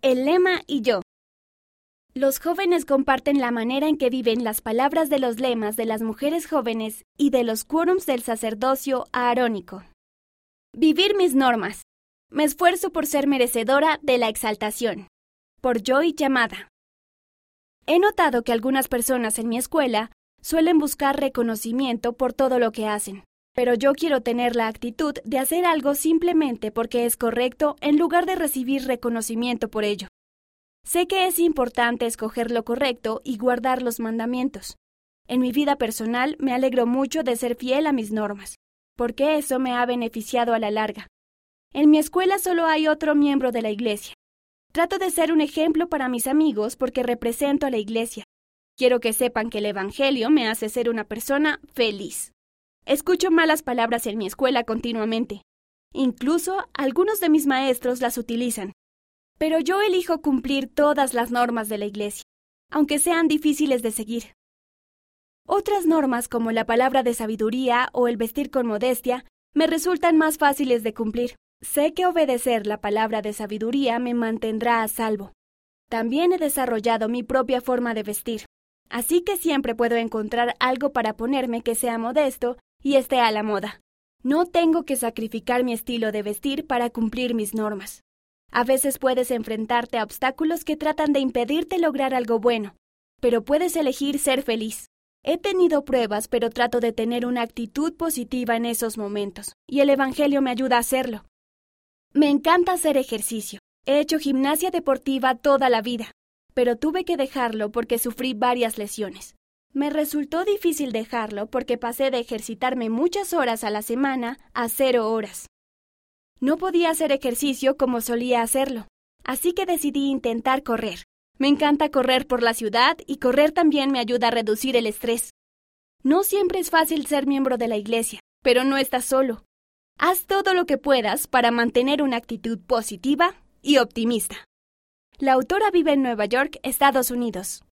El lema y yo. Los jóvenes comparten la manera en que viven las palabras de los lemas de las mujeres jóvenes y de los quórums del sacerdocio aarónico. Vivir mis normas. Me esfuerzo por ser merecedora de la exaltación. Por Joy Llamada. He notado que algunas personas en mi escuela suelen buscar reconocimiento por todo lo que hacen, pero yo quiero tener la actitud de hacer algo simplemente porque es correcto en lugar de recibir reconocimiento por ello. Sé que es importante escoger lo correcto y guardar los mandamientos. En mi vida personal me alegro mucho de ser fiel a mis normas, porque eso me ha beneficiado a la larga. En mi escuela solo hay otro miembro de la iglesia. Trato de ser un ejemplo para mis amigos porque represento a la iglesia. Quiero que sepan que el Evangelio me hace ser una persona feliz. Escucho malas palabras en mi escuela continuamente. Incluso algunos de mis maestros las utilizan. Pero yo elijo cumplir todas las normas de la Iglesia, aunque sean difíciles de seguir. Otras normas como la palabra de sabiduría o el vestir con modestia me resultan más fáciles de cumplir. Sé que obedecer la palabra de sabiduría me mantendrá a salvo. También he desarrollado mi propia forma de vestir, así que siempre puedo encontrar algo para ponerme que sea modesto y esté a la moda. No tengo que sacrificar mi estilo de vestir para cumplir mis normas. A veces puedes enfrentarte a obstáculos que tratan de impedirte lograr algo bueno, pero puedes elegir ser feliz. He tenido pruebas, pero trato de tener una actitud positiva en esos momentos, y el Evangelio me ayuda a hacerlo. Me encanta hacer ejercicio. He hecho gimnasia deportiva toda la vida, pero tuve que dejarlo porque sufrí varias lesiones. Me resultó difícil dejarlo porque pasé de ejercitarme muchas horas a la semana a cero horas. No podía hacer ejercicio como solía hacerlo, así que decidí intentar correr. Me encanta correr por la ciudad y correr también me ayuda a reducir el estrés. No siempre es fácil ser miembro de la iglesia, pero no estás solo. Haz todo lo que puedas para mantener una actitud positiva y optimista. La autora vive en Nueva York, Estados Unidos.